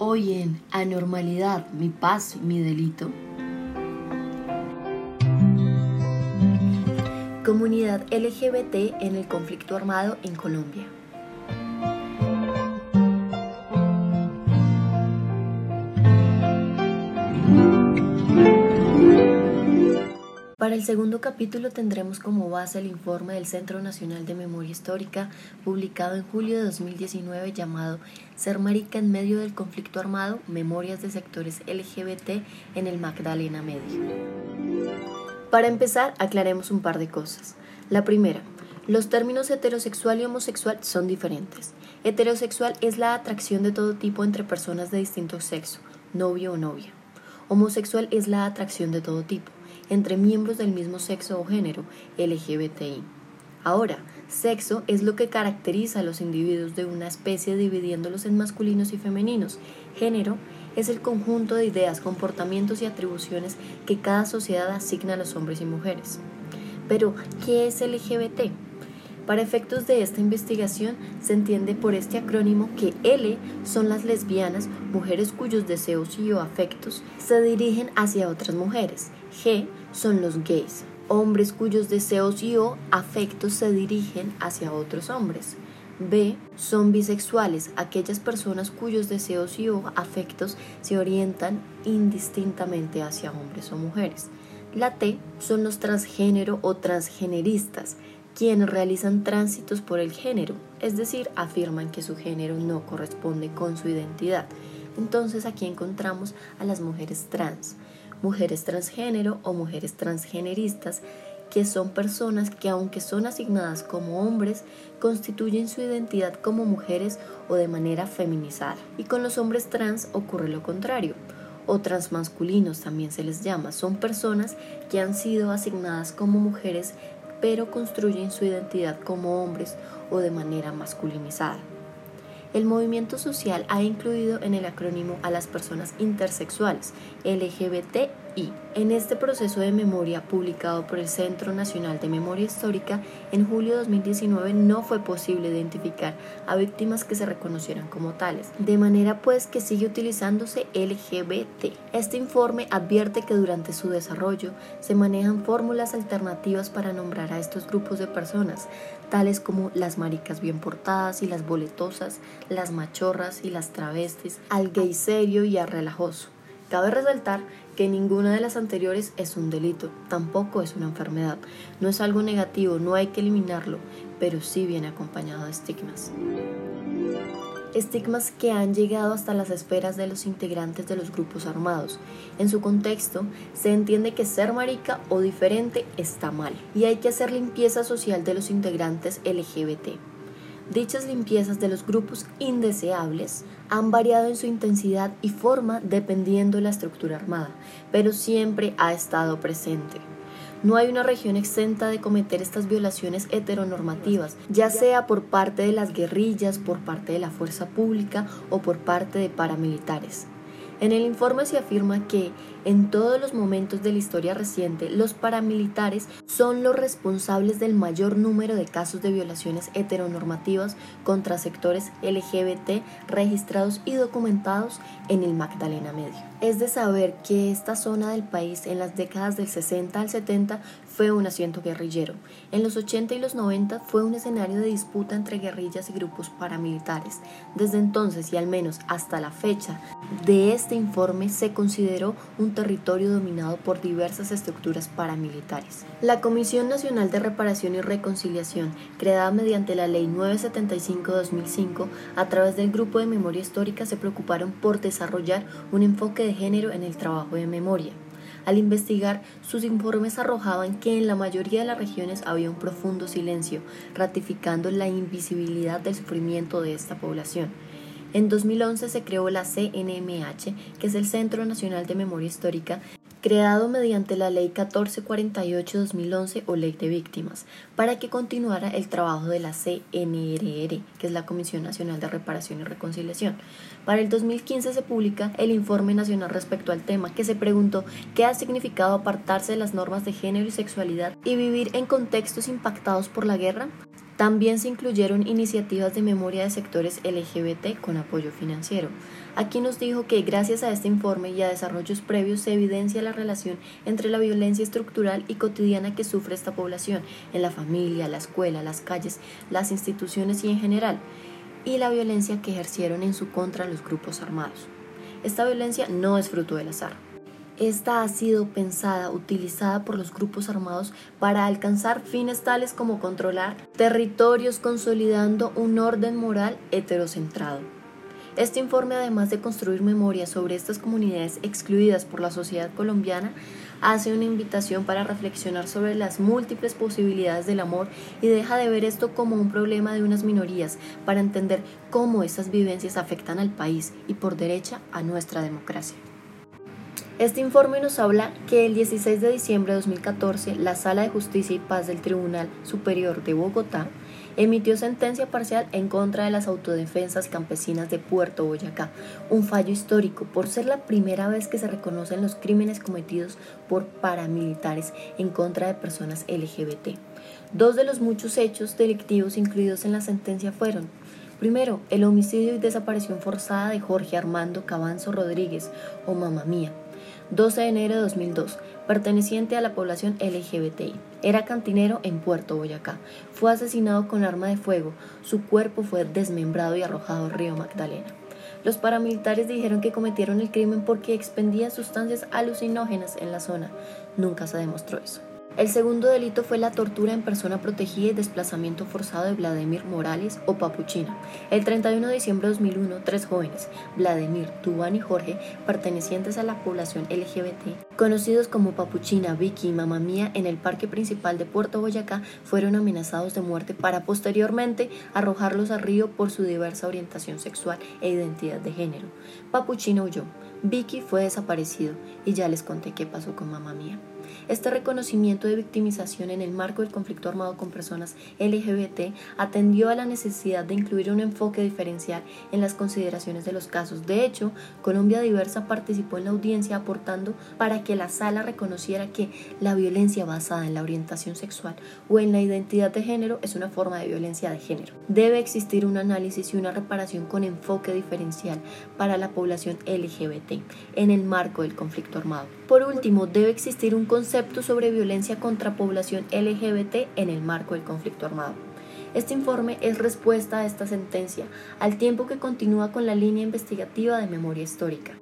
Hoy en Anormalidad, mi paz y mi delito. Comunidad LGBT en el conflicto armado en Colombia. Para el segundo capítulo tendremos como base el informe del Centro Nacional de Memoria Histórica publicado en julio de 2019 llamado Ser Marica en medio del conflicto armado, Memorias de sectores LGBT en el Magdalena Medio. Para empezar, aclaremos un par de cosas. La primera, los términos heterosexual y homosexual son diferentes. Heterosexual es la atracción de todo tipo entre personas de distinto sexo, novio o novia. Homosexual es la atracción de todo tipo entre miembros del mismo sexo o género, LGBTI. Ahora, sexo es lo que caracteriza a los individuos de una especie dividiéndolos en masculinos y femeninos. Género es el conjunto de ideas, comportamientos y atribuciones que cada sociedad asigna a los hombres y mujeres. Pero, ¿qué es LGBT? Para efectos de esta investigación se entiende por este acrónimo que L son las lesbianas, mujeres cuyos deseos y o afectos se dirigen hacia otras mujeres. G son los gays, hombres cuyos deseos y o afectos se dirigen hacia otros hombres. B son bisexuales, aquellas personas cuyos deseos y o afectos se orientan indistintamente hacia hombres o mujeres. La T son los transgénero o transgeneristas, quienes realizan tránsitos por el género, es decir, afirman que su género no corresponde con su identidad. Entonces aquí encontramos a las mujeres trans mujeres transgénero o mujeres transgeneristas, que son personas que aunque son asignadas como hombres, constituyen su identidad como mujeres o de manera feminizada. Y con los hombres trans ocurre lo contrario, o transmasculinos también se les llama. Son personas que han sido asignadas como mujeres pero construyen su identidad como hombres o de manera masculinizada. El movimiento social ha incluido en el acrónimo a las personas intersexuales, LGBTI. En este proceso de memoria publicado por el Centro Nacional de Memoria Histórica, en julio de 2019 no fue posible identificar a víctimas que se reconocieran como tales, de manera pues que sigue utilizándose LGBT. Este informe advierte que durante su desarrollo se manejan fórmulas alternativas para nombrar a estos grupos de personas, tales como las maricas bien portadas y las boletosas, las machorras y las travestis, al gay serio y al relajoso. Cabe resaltar que ninguna de las anteriores es un delito, tampoco es una enfermedad, no es algo negativo, no hay que eliminarlo, pero sí viene acompañado de estigmas estigmas que han llegado hasta las esferas de los integrantes de los grupos armados. En su contexto, se entiende que ser marica o diferente está mal y hay que hacer limpieza social de los integrantes LGBT. Dichas limpiezas de los grupos indeseables han variado en su intensidad y forma dependiendo de la estructura armada, pero siempre ha estado presente. No hay una región exenta de cometer estas violaciones heteronormativas, ya sea por parte de las guerrillas, por parte de la fuerza pública o por parte de paramilitares. En el informe se afirma que en todos los momentos de la historia reciente los paramilitares son los responsables del mayor número de casos de violaciones heteronormativas contra sectores LGBT registrados y documentados en el Magdalena Medio. Es de saber que esta zona del país en las décadas del 60 al 70 fue un asiento guerrillero. En los 80 y los 90 fue un escenario de disputa entre guerrillas y grupos paramilitares. Desde entonces y al menos hasta la fecha de este informe se consideró un territorio dominado por diversas estructuras paramilitares. La Comisión Nacional de Reparación y Reconciliación, creada mediante la Ley 975-2005, a través del Grupo de Memoria Histórica se preocuparon por desarrollar un enfoque de género en el trabajo de memoria. Al investigar, sus informes arrojaban que en la mayoría de las regiones había un profundo silencio, ratificando la invisibilidad del sufrimiento de esta población. En 2011 se creó la CNMH, que es el Centro Nacional de Memoria Histórica, creado mediante la Ley 1448-2011 o Ley de Víctimas, para que continuara el trabajo de la CNRR, que es la Comisión Nacional de Reparación y Reconciliación. Para el 2015 se publica el Informe Nacional respecto al tema, que se preguntó qué ha significado apartarse de las normas de género y sexualidad y vivir en contextos impactados por la guerra. También se incluyeron iniciativas de memoria de sectores LGBT con apoyo financiero. Aquí nos dijo que gracias a este informe y a desarrollos previos se evidencia la relación entre la violencia estructural y cotidiana que sufre esta población en la familia, la escuela, las calles, las instituciones y en general, y la violencia que ejercieron en su contra los grupos armados. Esta violencia no es fruto del azar. Esta ha sido pensada, utilizada por los grupos armados para alcanzar fines tales como controlar territorios consolidando un orden moral heterocentrado. Este informe, además de construir memoria sobre estas comunidades excluidas por la sociedad colombiana, hace una invitación para reflexionar sobre las múltiples posibilidades del amor y deja de ver esto como un problema de unas minorías para entender cómo estas vivencias afectan al país y por derecha a nuestra democracia. Este informe nos habla que el 16 de diciembre de 2014 la Sala de Justicia y Paz del Tribunal Superior de Bogotá emitió sentencia parcial en contra de las autodefensas campesinas de Puerto Boyacá, un fallo histórico por ser la primera vez que se reconocen los crímenes cometidos por paramilitares en contra de personas LGBT. Dos de los muchos hechos delictivos incluidos en la sentencia fueron Primero, el homicidio y desaparición forzada de Jorge Armando Cabanzo Rodríguez, o Mamá Mía, 12 de enero de 2002, perteneciente a la población LGBTI. Era cantinero en Puerto Boyacá. Fue asesinado con arma de fuego. Su cuerpo fue desmembrado y arrojado al río Magdalena. Los paramilitares dijeron que cometieron el crimen porque expendía sustancias alucinógenas en la zona. Nunca se demostró eso. El segundo delito fue la tortura en persona protegida y desplazamiento forzado de Vladimir Morales o Papuchina. El 31 de diciembre de 2001, tres jóvenes, Vladimir, Tubán y Jorge, pertenecientes a la población LGBT, conocidos como Papuchina, Vicky y Mamá Mía en el parque principal de Puerto Boyacá, fueron amenazados de muerte para posteriormente arrojarlos al río por su diversa orientación sexual e identidad de género. Papuchina huyó. Vicky fue desaparecido y ya les conté qué pasó con Mamá Mía. Este reconocimiento de victimización en el marco del conflicto armado con personas LGBT atendió a la necesidad de incluir un enfoque diferencial en las consideraciones de los casos. De hecho, Colombia Diversa participó en la audiencia aportando para que la sala reconociera que la violencia basada en la orientación sexual o en la identidad de género es una forma de violencia de género. Debe existir un análisis y una reparación con enfoque diferencial para la población LGBT en el marco del conflicto armado. Por último, debe existir un concepto sobre violencia contra población LGBT en el marco del conflicto armado. Este informe es respuesta a esta sentencia, al tiempo que continúa con la línea investigativa de memoria histórica.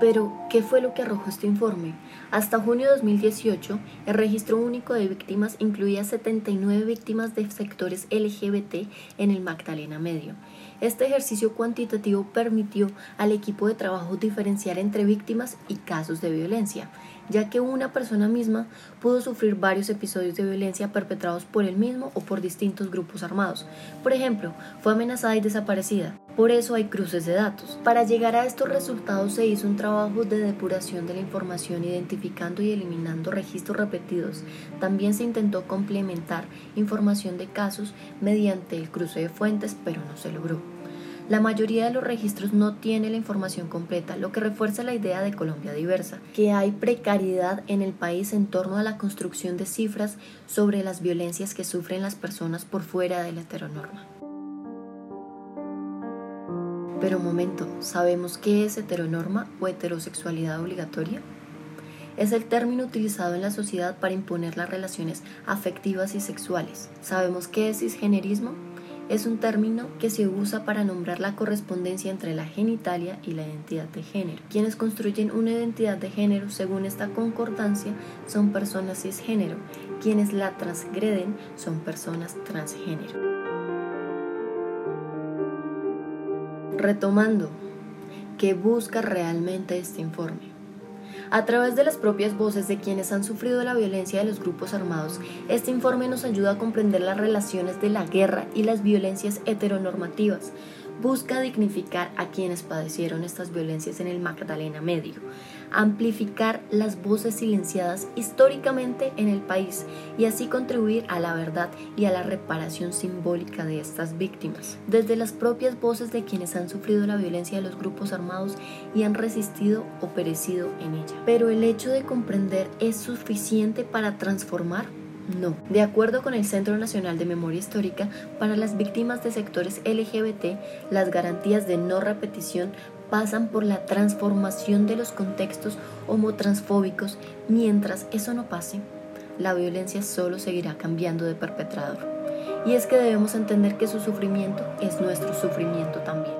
Pero, ¿qué fue lo que arrojó este informe? Hasta junio de 2018, el registro único de víctimas incluía 79 víctimas de sectores LGBT en el Magdalena Medio. Este ejercicio cuantitativo permitió al equipo de trabajo diferenciar entre víctimas y casos de violencia, ya que una persona misma pudo sufrir varios episodios de violencia perpetrados por él mismo o por distintos grupos armados. Por ejemplo, fue amenazada y desaparecida. Por eso hay cruces de datos. Para llegar a estos resultados se hizo un trabajo de depuración de la información identificando y eliminando registros repetidos. También se intentó complementar información de casos mediante el cruce de fuentes, pero no se logró. La mayoría de los registros no tiene la información completa, lo que refuerza la idea de Colombia diversa, que hay precariedad en el país en torno a la construcción de cifras sobre las violencias que sufren las personas por fuera de la heteronorma. Pero momento, ¿sabemos qué es heteronorma o heterosexualidad obligatoria? Es el término utilizado en la sociedad para imponer las relaciones afectivas y sexuales. ¿Sabemos qué es cisgenerismo? Es un término que se usa para nombrar la correspondencia entre la genitalia y la identidad de género. Quienes construyen una identidad de género según esta concordancia son personas cisgénero. Quienes la transgreden son personas transgénero. Retomando, ¿qué busca realmente este informe? A través de las propias voces de quienes han sufrido la violencia de los grupos armados, este informe nos ayuda a comprender las relaciones de la guerra y las violencias heteronormativas. Busca dignificar a quienes padecieron estas violencias en el Magdalena Medio, amplificar las voces silenciadas históricamente en el país y así contribuir a la verdad y a la reparación simbólica de estas víctimas, desde las propias voces de quienes han sufrido la violencia de los grupos armados y han resistido o perecido en ella. Pero el hecho de comprender es suficiente para transformar no. De acuerdo con el Centro Nacional de Memoria Histórica, para las víctimas de sectores LGBT, las garantías de no repetición pasan por la transformación de los contextos homotransfóbicos. Mientras eso no pase, la violencia solo seguirá cambiando de perpetrador. Y es que debemos entender que su sufrimiento es nuestro sufrimiento también.